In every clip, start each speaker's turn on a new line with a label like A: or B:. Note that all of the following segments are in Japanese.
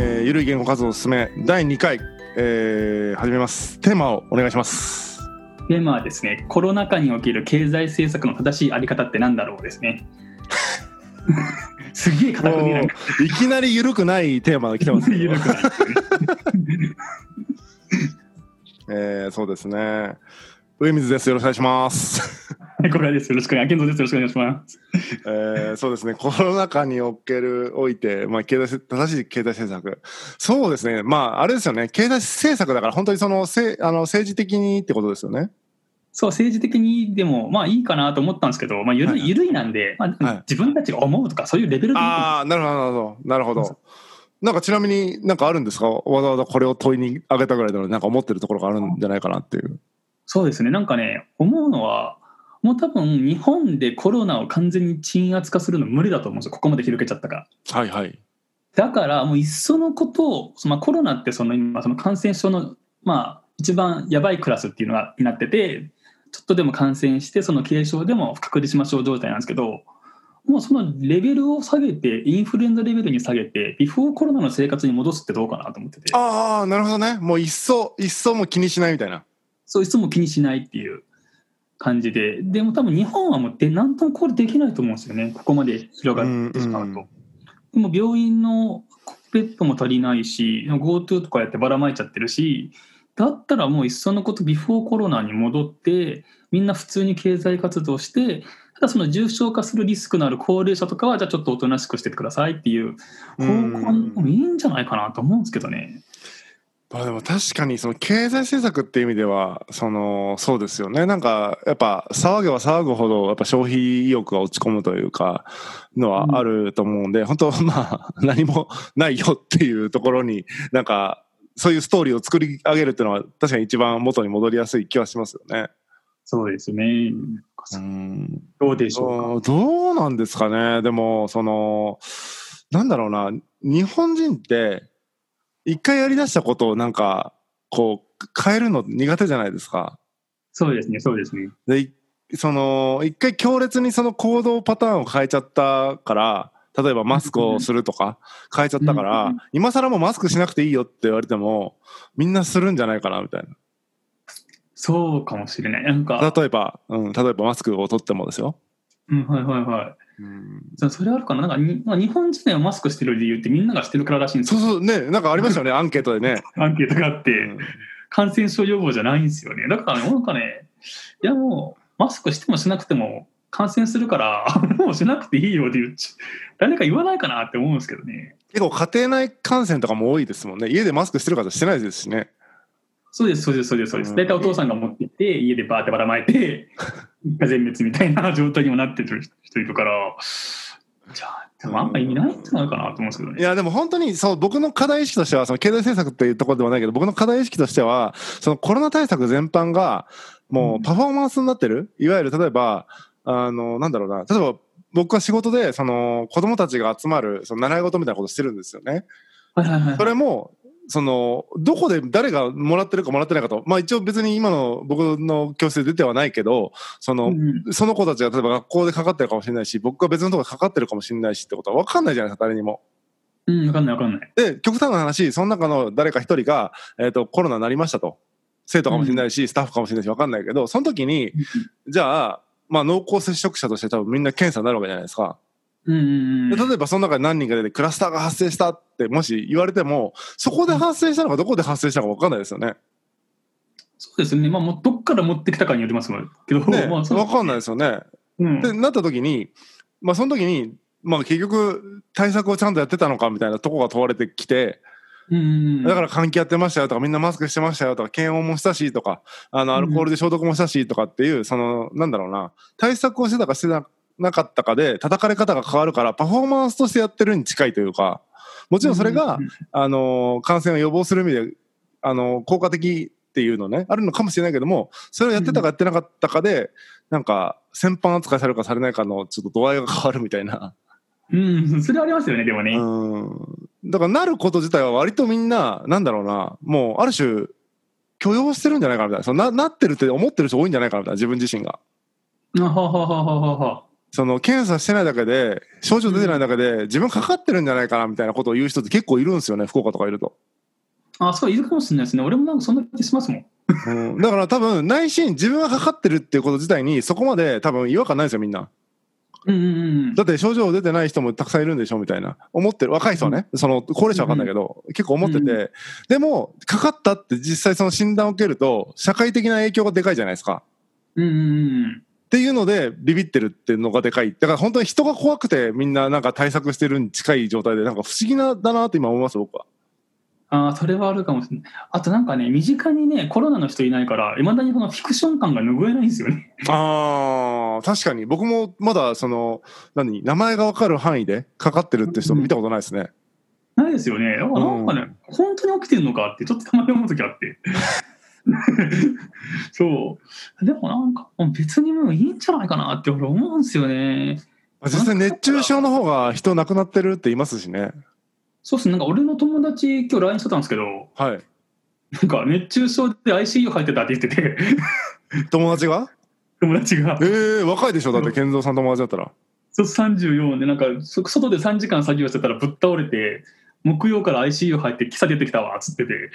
A: えー、ゆるい言語活動を進め第2回、えー、始めます。テーマをお願いします。
B: テーマはですねコロナ禍における経済政策の正しいあり方ってなんだろうですね。すげえ固く
A: もういきなり緩くないテーマが来てますけど。
B: 緩くない。
A: えー、そうですね。上水です。よろしくお願いします
B: はいこれです。よろしくお願い健三です。よろしくお願いします。
A: えー、そうですね、コロナ禍における、おいて、まあ、経済、正しい経済政策。そうですね、まあ、あれですよね、経済政策だから、本当にその、せあの政治的にってことですよね。
B: そう政治的にでもまあいいかなと思ったんですけど、まあ、ゆる
A: はいはい。
B: い緩いなんで、まあ
A: はい。
B: 自分たちが思うとかそういうレベルで
A: ああ、なるほど、なるほど、なるほど。なんかちなみになんかあるんですか？わざわざこれを問いにあげたぐらいでなんか思ってるところがあるんじゃないかなっていう。
B: そうですね。なんかね思うのはもう多分日本でコロナを完全に鎮圧化するの無理だと思うんですよここまで広げちゃったから。
A: はいはい。
B: だからもういっそのことを、そのまあ、コロナってその今その感染症のまあ一番やばいクラスっていうのがになっててちょっとでも感染してその軽症でも隔離しましょう状態なんですけどもうそのレベルを下げてインフルエンザレベルに下げてビフォーコロナの生活に戻すってどうかなと思ってて
A: ああ、なるほどね。もう一層、一層も気にしないみたいな。
B: そういつも気にしないっていう感じででも多分日本はもうで何ともこれできないと思うんですよねここまで広がってしまうと。
A: うん
B: でも病院のベッドも足りないし GoTo とかやってばらまいちゃってるしだったらもういっそのことビフォーコロナに戻ってみんな普通に経済活動してただその重症化するリスクのある高齢者とかはじゃあちょっとおとなしくしててくださいっていう方向にもいいんじゃないかなと思うんですけどね。
A: まあでも確かにその経済政策っていう意味ではそのそうですよね。なんかやっぱ騒げば騒ぐほどやっぱ消費意欲が落ち込むというかのはあると思うんで、本当まあ何もないよっていうところになんかそういうストーリーを作り上げるっていうのは確かに一番元に戻りやすい気はしますよね。
B: そうですね。
A: うん。
B: どうでしょう
A: どうなんですかね。でもそのなんだろうな。日本人って一回やりだしたことをなんかこう変えるの苦手じゃないですか。
B: そうですね、そうですね。
A: でいその一回強烈にその行動パターンを変えちゃったから例えばマスクをするとか変えちゃったから、
B: うん
A: 今更もうマスクしなくていいよって言われてもみんなするんじゃないかなみたい
B: そうかもしれない。なん
A: な
B: か、
A: 例えば、うん、例えばマスクを取ってもですよ。
B: うん、はいはいはい。
A: うん
B: そそれあるかな？なんかに、まあ、日本人ではマスクしてる理由ってみんながしてるかららしいんですよ。
A: そうそうねなんかありましたよね アンケートでね。
B: アンケートがあって、
A: うん
B: 感染症予防じゃないんですよね。だからね、なんかね、いやもう、マスクしてもしなくても感染するから、もうしなくていいよって言っちゃ誰か言わないかなって思うんですけどね。
A: 結構家庭内感染とかも多いですもんね家でマスクしてる方してないですしね
B: そうです、そうです、そうです、そうです。
A: うん
B: 大体お父さんが持ってて、家でバーってばらまいて、全滅みたいな状態にもなってる人いるから、じゃあ、でもあんま意味ないんじゃないかなと思うんですけどね。
A: いやでも本当にそう僕の課題意識としてはその経済政策っていうところではないけど僕の課題意識としてはそのコロナ対策全般がもうパフォーマンスになってる？いわゆる例えばあのなんだろうな例えば僕は仕事でその子供たちが集まるその習い事みたいなことしてるんですよね。
B: はいはいはい
A: それもそのどこで誰がもらってるかもらってないかとまあ一応別に今の僕の教室で出てはないけどその、
B: うん
A: その子たちが例えば学校でかかってるかもしれないし僕が別のところでかかってるかもしれないしってことは分かんないじゃないですか誰にも。
B: うん、わかんないわかんない。
A: で極端な話その中の誰か一人が、えー、とコロナになりましたと生徒かもしれないし、スタッフかもしれないし分かんないけどその時にじゃあ、まあ、濃厚接触者として多分みんな検査になるわけじゃないですか。
B: うんうんうん。
A: で例えばその中で何人か出てクラスターが発生したってもし言われてもそこで発生したのかどこで発生したのか分かんないですよね。
B: そうですね。まあ、もうどっから持ってきたかによりますけど、
A: ね
B: まあ、
A: 分かんないですよね。
B: うん。
A: でなった時にまあその時にまあ結局対策をちゃんとやってたのかみたいなとこが問われてきて
B: うんうんうん。
A: だから換気やってましたよとかみんなマスクしてましたよとか検温もしたしとかあのアルコールで消毒もしたしとかっていうそのなんだろうな対策をしてたかしてなかったかで叩かれ方が変わるからパフォーマンスとしてやってるに近いというかもちろんそれがあの感染を予防する意味であの効果的っていうのねあるのかもしれないけどもそれをやってたかやってなかったかでなんか先般扱いされるかされないかのちょっと度合いが変わるみたいな。
B: うん、それありますよね、でもね。
A: うんだからなること自体は割とみんななんだろうなもうある種許容してるんじゃないかなみたいなそのななってるって思ってる人多いんじゃないかなみたいな自分自身が。
B: あはははははは。
A: その検査してないだけで、症状出てないだけで、自分かかってるんじゃないかなみたいなことを言う人って結構いるんですよね、福岡とかいると。
B: あ、そう、いるかもしれないですね。俺もなんかそんな気しますもん。
A: うん、だから多分内心自分がかかってるっていうこと自体にそこまで多分違和感ないですよみんな。
B: うんうんうん。
A: だって症状出てない人もたくさんいるんでしょみたいな。思ってる。若い人はね。その高齢者はわかんないけど、結構思ってて、
B: う
A: でもかかったって実際その診断を受けると社会的な影響がでかいじゃないですか。
B: うんうんうん。
A: っていうのでビビってるっていうのがでかい。だから本当に人が怖くてみんななんか対策してるに近い状態でなんか不思議なだなって今思います僕は。
B: ああ、それはあるかもしれない。あとなんかね、身近にね、コロナの人いないから、いまだにこのフィクション感が拭えないんですよね。
A: ああ、確かに僕もまだその何名前がわかる範囲でかかってるって人見たことないですね。
B: ないですよね。なんかね、本当に起きてるのかって、ちょっとたまに思う時あって。そう。でもなんか、別にもういいんじゃないかなって俺思うんですよね。
A: 実際熱中症の方が人亡くなってるって言いますしね。
B: そうっすね。なんか俺の友達、今日 LINE してたんですけど、
A: はい。
B: なんか熱中症で ICU 入ってたって言ってて、
A: 友達が？
B: 友達が
A: え。えー、若いでしょ？だって健三さん友達だったら。
B: そう34で、なんかそ外で3時間作業してたらぶっ倒れて、木曜から ICU 入って、キサ出てきたわっつってて。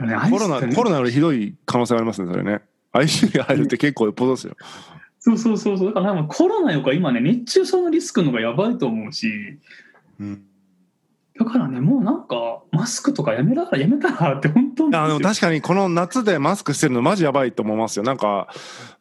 B: ね
A: コロナ、コロナよりひどい可能性がありますね、それね。ICU に入るって結構よっぽどですよ。
B: そうそうそうそう。だからコロナよりか今ね、熱中症のリスクの方がやばいと思うし、
A: うん。
B: だからね、もうなんか、マスクとかやめたらやめたらって本当に。
A: あの確かにこの夏でマスクしてるのマジやばいと思いますよ。なんか、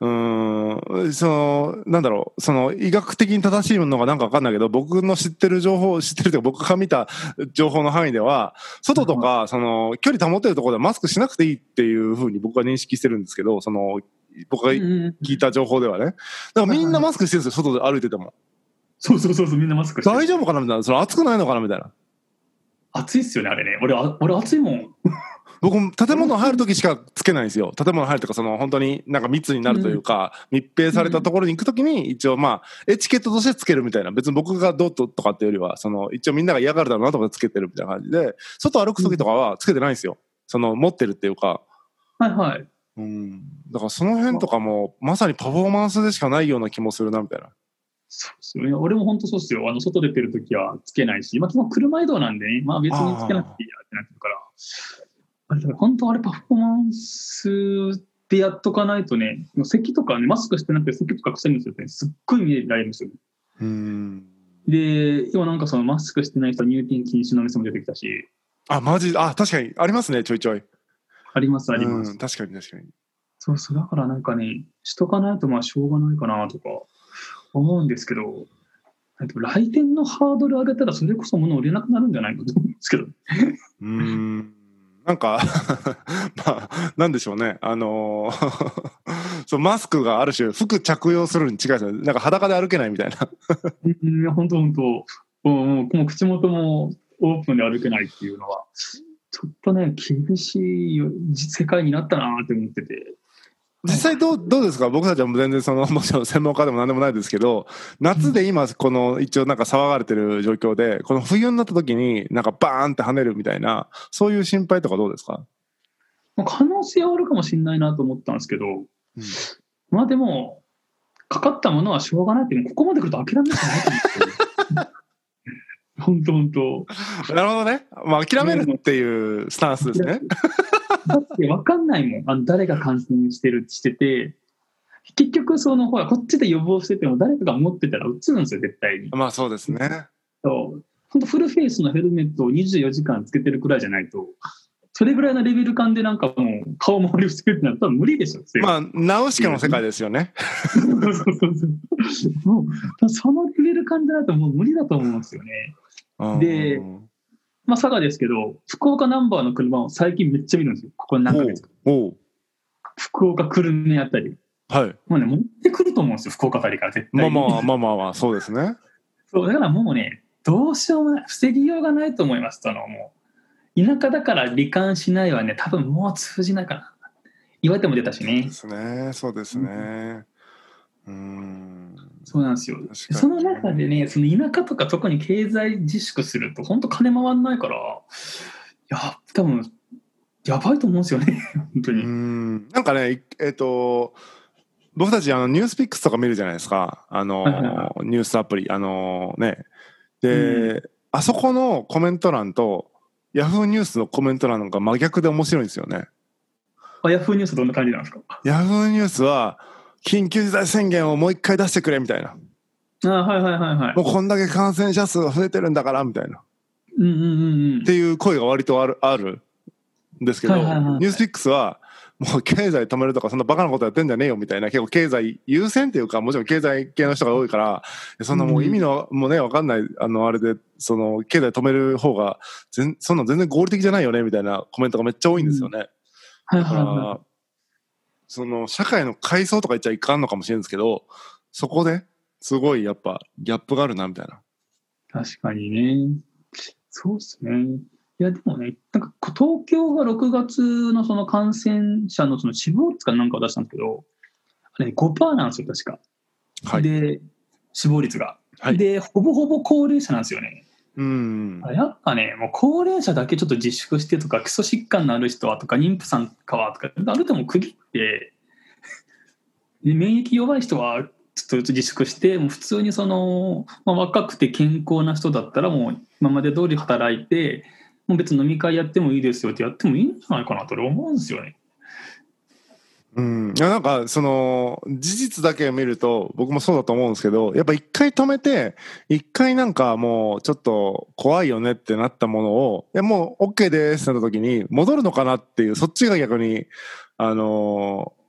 A: うーん、その、なんだろう、その医学的に正しいのがなんかわかんないけど、僕の知ってる情報、知ってるというか僕が見た情報の範囲では、外とか、その、距離保てるところではマスクしなくていいっていうふうに僕は認識してるんですけど、その、僕が聞いた情報ではね。だからみんなマスクしてるんですよ、外で歩いてても。
B: そうそうそうそう、みんなマスクしてる
A: 大丈夫かなみたいな。それ暑くないのかなみたいな。
B: 暑いっすよね、あれね。俺、あ俺暑いもん。
A: 僕も建物入るときしかつけないんですよ。建物入るとか、その本当になんか密になるというか、密閉されたところに行くときに一応まあ、エチケットとしてつけるみたいな。別に僕がどうととかっていうよりは、その一応みんなが嫌がるだろうなとかでつけてるみたいな感じで、外歩くときとかはつけてないんですよ。その持ってるっていうか。
B: はいはい。
A: うん。だからその辺とかも、まさにパフォーマンスでしかないような気もするな、みたいな。
B: そうですよね。俺も本当そうっすよ。あの、外出てるときはつけないし、まあ、基本車移動なんでね、まあ別につけなくていいやってなってるから。あれだから本当あれパフォーマンスでやっとかないとね、咳とかね、マスクしてなくて咳とか臭いんですよね。すっごい見られるんですよ。
A: うん。
B: で、今なんかそのマスクしてない人は入店禁止の店も出てきたし、
A: あ、マジ、あ、確かに、ありますね、ちょいちょい。
B: ありますあります。
A: うん、確かに確かに。
B: そうそう、だからなんかね、しとかないとまあしょうがないかなとか思うんですけど、来店のハードル上げたらそれこそ物売れなくなるんじゃないかと思うんですけど。
A: うーんなんか まあ、なんでしょうね。あのー そう、マスクがある種、服着用するに違いですね。なんか裸で歩けないみたいな。
B: うん、本当本当もう口元もオープンで歩けないっていうのは、ちょっとね、厳しい世界になったなって思ってて。
A: 実際どう、どうですか？僕たちはもう全然その、もちろん専門家でも何でもないですけど、夏で今、この一応なんか騒がれてる状況で、この冬になった時になんかバーンって跳ねるみたいな、そういう心配とかどうですか？
B: まあ可能性はあるかもしれないなと思ったんですけど、まあでも、かかったものはしょうがないって、ここまで来ると諦めるしかない。本当本当。
A: なるほどね。まあ諦めるっていうスタンスですね。
B: だって分かんないもん。あの誰が感染してるしてて、結局そのほらこっちで予防してても誰かが持ってたらうつるんですよ絶対に。
A: まあそうですね。
B: そう本当フルフェイスのヘルメットを24時間つけてるくらいじゃないと。それぐらいのレベル感でなんかもう顔周りをつけるってなったら無理でしょ。
A: まあ、ナウシカの世界ですよね。
B: そうそうそうそう。もうそのレベル感じゃないともう無理だと思うんですよね。で
A: うん
B: まあ佐賀ですけど、福岡ナンバーの車を最近めっちゃ見るんですよ。ここ何ヶ月か。福岡久留米あたり。
A: はい。
B: もうね、持ってくると思うんですよ、福岡あたりから絶対に。
A: まあまあまあまあまあ、そうですね。
B: そう、だからもうね、どうしようもない、防ぎようがないと思います。そのもう、田舎だから罹患しないはね、多分もう通じないかな。岩手も出たしね
A: で。すね。そうですね。うん。
B: そうなんですよ。その中でね、その田舎とか特に経済自粛すると、本当金回んないから、いや、多分、やばいと思うんですよね、本当
A: う
B: に。
A: ん。なんかね、いえっ、と、僕たちあのニュースピックスとか見るじゃないですか。あの、
B: はいはいは
A: ニュースアプリ。あのね。で、あそこのコメント欄と、ヤフーニュースのコメント欄が真逆で面白いんですよね。
B: あヤフーニュースどんな感じなんですか？
A: ヤフーニュースは、緊急事態宣言をもう一回出してくれみたいな。
B: あはいはいはいはい
A: もうこんだけ感染者数が増えてるんだからみたいな。
B: うんうんうんうん
A: っていう声が割とあるあるんですけど、
B: はいはいはい
A: ニュースピックスはもう経済止めるとかそんなバカなことやってんじゃねえよみたいな結構経済優先っていうかもちろん経済系の人が多いからそんなもう意味の、もうねわかんないあのあれでその経済止める方が全そんな全然合理的じゃないよねみたいなコメントがめっちゃ多いんですよね。
B: はい
A: だから、
B: はいは
A: その社会の階層とか言っちゃいかんのかもしれないんですけどそこですごいやっぱギャップがあるなみたいな。
B: い確かにね。そうっすね。いやでもねなんか東京が6月のその感染者のその死亡率かなんかを出したんですけどあれ、ね、5%なんですよ確か。
A: はい。
B: で死亡率が、
A: はい。
B: でほぼほぼ高齢者なんですよね
A: うん。
B: やっぱね、もう高齢者だけちょっと自粛してとか、基礎疾患のある人はとか、妊婦さんかはとか、ある程度区切って、で免疫弱い人はちょっと自粛して、もう普通にその、まあ、若くて健康な人だったら、もう今まで通り働いて、もう別に飲み会やってもいいですよってやってもいいんじゃないかなと俺思うんですよね。
A: うん、いやなんかその事実だけ見ると僕もそうだと思うんですけどやっぱ一回止めて一回なんかもうちょっと怖いよねってなったものをいやもう OK ですってなった時に戻るのかなっていうそっちが逆にあのー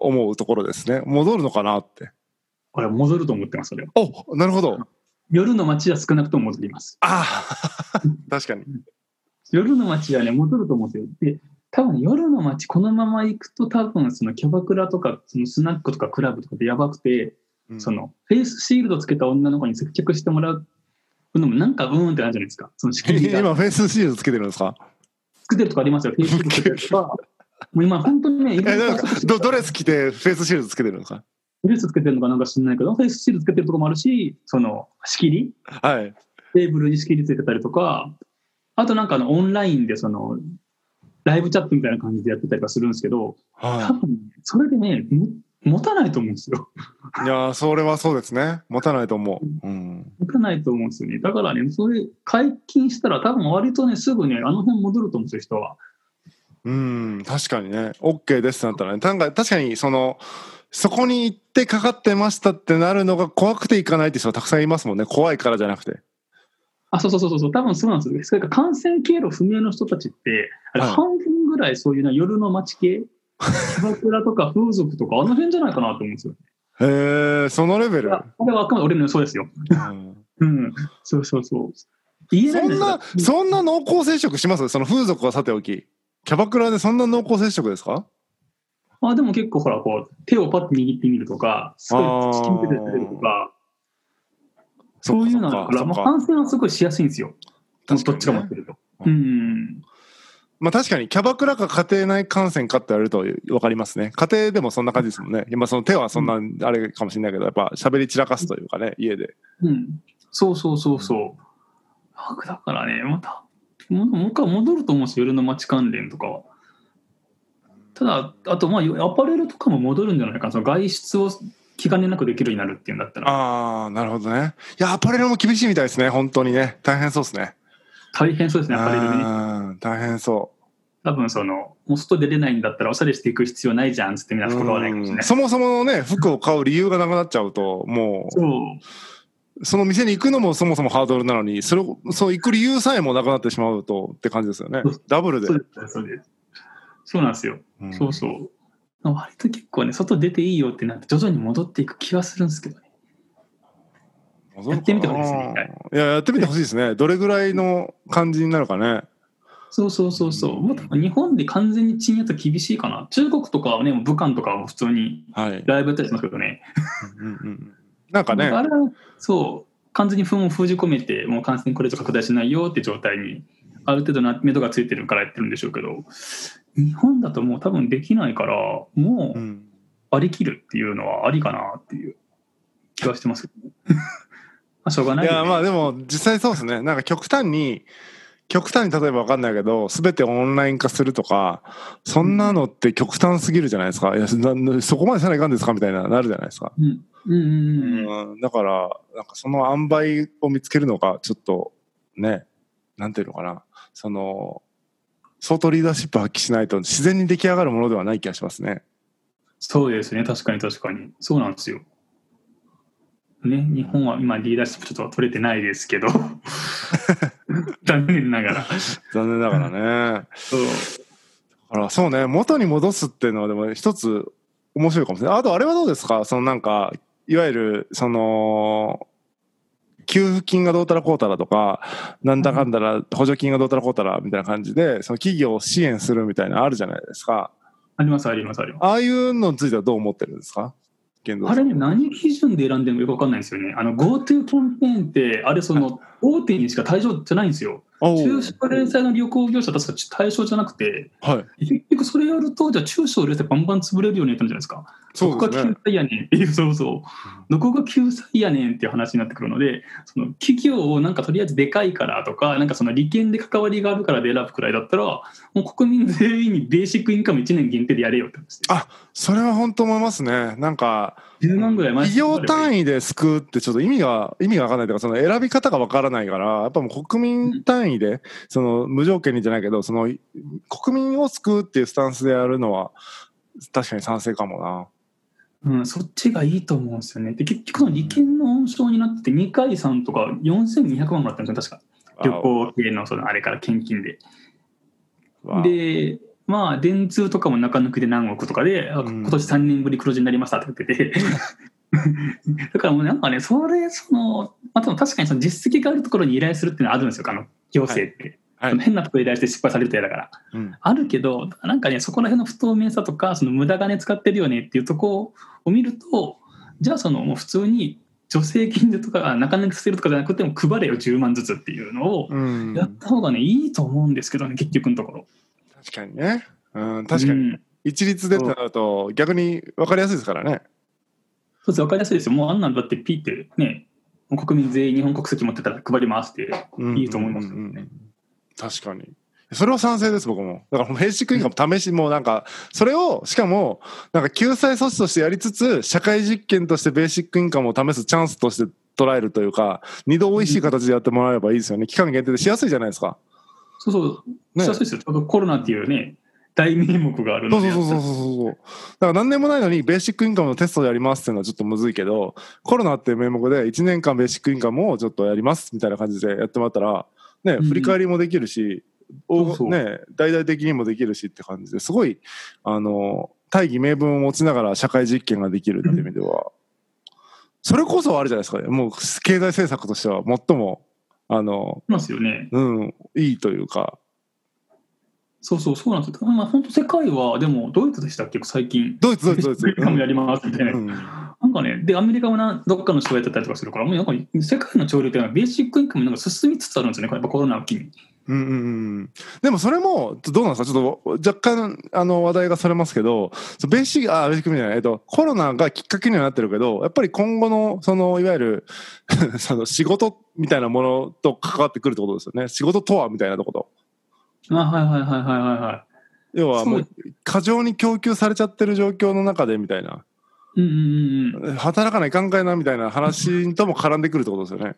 A: 思うところですね。戻るのかなって。
B: これ戻ると思ってます、それは。
A: おなるほど。
B: 夜の街は少なくとも戻ります。
A: ああ 確かに。
B: 夜の街はね、戻ると思うんですよ。で、多分夜の街、このまま行くと、多分そのキャバクラとか、そのスナックとかクラブとかでやばくて、
A: うん。
B: そのフェイスシールドつけた女の子に接客してもらうのも、なんかうーんってなるじゃないですか。その仕切りが。
A: 今フェイスシールドつけてるんですか？
B: 作ってるとかありますよ。フェイスシールドつけてるとか。もう今、本当にね、
A: ドドレス着てフェイスシールドつけてるんですか
B: ドレスつけてるのかなんか知らないけど、フェイスシールドつけてるとこもあるし、その仕切り？
A: はい。
B: テーブルに仕切りついてたりとか、あとなんかあのオンラインでその、ライブチャットみたいな感じでやってたりとかするんですけど、多
A: は
B: 分それでね、も持たないと思うんですよ。
A: いいやーそれはそうですね持たないと思ううん
B: 持たないと思うんですよね。だからね、それ解禁したら多分割とね、すぐね、あの辺戻ると思うんですよ、人は。
A: うん、確かにね、OK ですってなったらね、なんか確かにその、そこに行ってかかってましたってなるのが怖くて行かないって人はたくさんいますもんね。怖いからじゃなくて。
B: あ、そうそうそうそう、多分そうなんですよ。それから感染経路不明の人たちって、あれ
A: はい
B: 半分ぐらいそういうな夜の街系、キャバクラとか風俗とか、あの辺じゃないかなと思うんですよ。
A: へえ、そのレベル？
B: いや、これはあくまで俺の予想ですよ。
A: うん
B: うん、そうそうそう。言えないんですよ
A: そんな、そんな濃厚接触します？その風俗はさておき。キャバクラでそんな濃厚接触ですか？
B: あでも結構ほら、こう、手をパッと握ってみるとか、すごいチキン手で触れるとか、そういうのだから、まあ、
A: そっか
B: 感染はすごいしやすいんですよ。どっ
A: 確かにね
B: ちか持ってると。
A: まあ確かにキャバクラか家庭内感染かって言われると分かりますね。家庭でもそんな感じですもんね。今その手はそんなあれかもしれないけど、やっぱ喋り散らかすというかね、家で。
B: うん。そうそうそうそう。だからね、また、ももう一回戻ると思うんですよ、夜の街関連とかは。ただ、あと、まあ、アパレルとかも戻るんじゃないかな。その外出を気兼ねなくできるようになるっていうんだったら。
A: ああ、なるほどね。いや、アパレルも厳しいみたいですね、本当にね。大変そうですね。
B: 大変そうですね、アパレルね。
A: うん大変そ
B: 多分その、もう外出れないんだったらおしゃれしていく必要ないじゃんってみん
A: う。
B: な服買わないかもしれない。
A: うんそもそもね、服を買う理由がなくなっちゃうと、も
B: そう。
A: う、その店に行くのもそもそもハードルなのに、それを、そう行く理由さえもなくなってしまうとって感じですよね。ダブルで。
B: そうです、そうです。そうなんですよ。
A: うん
B: そうそう。割と結構ね、外出ていいよってなって徐々に戻っていく気がするんですけどね。やってみてほしいですね
A: いや、やってみてほしいですね。どれぐらいの感じになるかね。
B: そうそうそうそう。もっと日本で完全に鎮圧は厳しいかな。中国とかはね、もう武漢とかは普通に
A: はい。
B: ライブやったりしますけどね。
A: うんうんうんなんかね、
B: あれは、そう、完全に封を封じ込めて、もう感染これ以上拡大しないよって状態に、ある程度な目処がついてるからやってるんでしょうけど、日本だともう多分できないから、も
A: う
B: うん。割り切るっていうのはありかなっていう気はしてますけどね。まあしょうがないね、
A: や、まあでも実際そうですね。なんか極端に、極端に例えば分かんないけど全てオンライン化するとかそんなのって極端すぎるじゃないですか、いやなそこまでせないかんですかみたいななるじゃないですか、
B: うん。うんうんうん
A: うん、だからなんかその塩梅を見つけるのがちょっとねなんていうのかな。その相当リーダーシップ発揮しないと自然に出来上がるものではない気がしますね。
B: そうですね、確かに確かに。そうなんですよ。ね、日本は今リーダーシップちょっと取れてないですけど、残念ながら。
A: 残念ながらね。
B: そう
A: だからそうね元に戻すっていうのはでも一つ面白いかもしれないあとあれはどうですか？そのなんかいわゆるその給付金がどうたらこうたらとかなんだかんだら補助金がどうたらこうたらみたいな感じでその企業を支援するみたいなのあるじゃないですか
B: あります、あります、あります。
A: ああいうのについてはどう思ってるんですか？現
B: あれね、何基準で選んでもよくわかんないんですよね。あの GoTo キャンペーンって、あれ、その大手にしか対象じゃないんですよ。
A: お
B: 中小零細の旅行業者確か対象じゃなくて、
A: はい
B: 結局それやると、じゃあ中小零細バンバン潰れるようになったんじゃないですか。どこが救済やねんっていう、そうそう。どこが救済やねんっていう話になってくるので、その企業をなんかとりあえずでかいからとか、なんかその利権で関わりがあるからで選ぶくらいだったら、もう国民全員にベーシックインカム1年限定でやれよって話。
A: あそれは本当思いますねなんか
B: 10万ぐらい
A: 企業単
B: 位。
A: 位で救うってちょっと意味が意味が分かんないというかその選び方が分からないからやっぱもう国民単位でその無条件にじゃないけどその国民を救うっていうスタンスでやるのは確かに賛成かも
B: うん、そっちがいいと思うんですよね。で、結局利権の温床になって2回さんとか4200万もらったんですよ、確か。
A: な。
B: 旅行系のそのあれから献金で。で、まあ、電通とかも中抜きで何億とかで、あ
A: うん
B: 今年3年ぶり黒字になりましたって言ってて。だからもうなんかね、それ、その、まあ、確かにその実績があるところに依頼するっていうのはあるんですよ、あの行政って。
A: はい
B: その変なところに依頼して失敗されると嫌だから。
A: うん。
B: あるけど、なんかね、そこら辺の不透明さとか、その無駄金使ってるよねっていうところを見ると、じゃあそのもう普通に助成金でとか、あ中抜きさせるとかじゃなくても配れよ10万ずつっていうのを
A: うん。
B: やった方がね、いいと思うんですけどね、結局のところ。
A: 確かにね、うん、確かに。
B: うん。
A: 一律でってなると逆に分かりやすいですからね。
B: そうです、わかりやすいですよ。もうあんなんだってピーってね、国民全員日本国籍持ってたら配りますって。いいと思いますよね。
A: うんうんうん確かに。それは賛成です僕も。だからベーシックインカム試しもうなんかそれをしかもなんか救済措置としてやりつつ社会実験としてベーシックインカムを試すチャンスとして捉えるというか二度美味しい形でやってもらえればいいですよね。期間限定でしやすいじゃないですか。
B: そうそう、
A: ね。
B: しやすいですよ。ちょうどコロナっていうね、大名目があるので。
A: そうそうそうそうそうそう。だから何年もないのにベーシックインカムのテストでやりますっていうのはちょっとむずいけどコロナっていう名目で1年間ベーシックインカムをちょっとやりますみたいな感じでやってもらったらね
B: うん
A: 振り返りもできるし、
B: うそう。
A: ね大々的にもできるしって感じですごいあの大義名分を持ちながら社会実験ができるっていう意味では、それこそあるじゃないですかもう経済政策としては最もあの
B: そうなんですよね。
A: うんいいというか
B: そうそう、そうなんですよ。まあ、本当世界は、でも、ドイツでしたっけ、最近。
A: ドイツドイツドイツ
B: ベーシックインカムやりますみたいな。
A: うん
B: なんかね、で、アメリカもなどっかの人がやってたりとかするから、もうなんか世界の潮流っていうのはベーシックインカムなんか進みつつあるんですよね、やっぱコロナを機に。
A: うんうんうん、でもそれもどうなんですかちょっと若干あの話題がそれますけどベーシックあベーシックじゃない、えっと、コロナがきっかけにはなってるけどやっぱり今後のそのいわゆる その仕事みたいなものと関わってくるってことですよね仕事とはみたいなとこと
B: あ、はいはいはいはいはいは。
A: 要はもう過剰に供給されちゃってる状況の中でみたいない
B: うんうんうんうん。
A: 働かないかんかいなみたいな話とも絡んでくるってことですよね。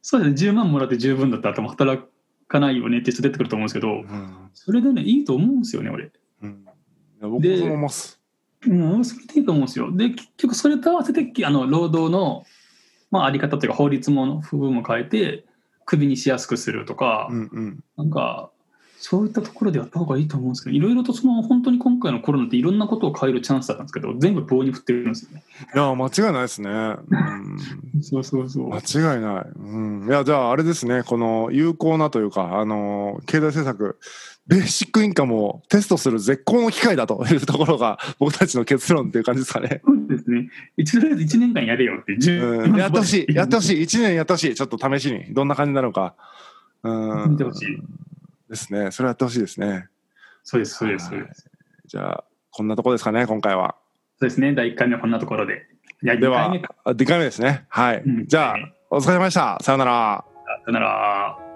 B: そうですね、10万もらって十分だったら、もう働かないよねって人出てくると思うんですけど、
A: うん
B: それでね、いいと思うんですよね、俺。
A: うん、いや僕もそう思います。
B: うん、それでいいと思うんですよ。で、結局それと合わせて、あの、労働の、まあ、あり方というか、法律も、部分も変えて、クビにしやすくするとか、
A: うんうん
B: なんか、そういったところでやった方がいいと思うんですけど、いろいろとその、本当に今回のコロナっていろんなことを変えるチャンスだったんですけど、全部棒に振ってるんですよね。
A: いや間違いないですね。うん
B: そうそうそう。
A: 間違いない。うん。いや、じゃあ、あれですね、この有効なというか、あの、経済政策、ベーシックインカムをテストする絶好の機会だというところが、僕たちの結論っていう感じですかね。
B: そうですね。一とりあえず1年間やれよって、
A: うん。やってほしい。やってほ
B: い。
A: しい。1年やってほしい。ちょっと試しに。どんな感じになるのか。うん。
B: 見てほしい。
A: ですね。それやってほしいですね。
B: そうです、そうです、そうです。
A: じゃあ、こんなとこですかね、今回は。
B: そうですね。第1回目はこんなところで。いや、2回
A: では
B: 目か。、
A: あ2回目ですね。はい。
B: うん
A: じゃあ、お疲れ様でした。さようなら。
B: さよなら。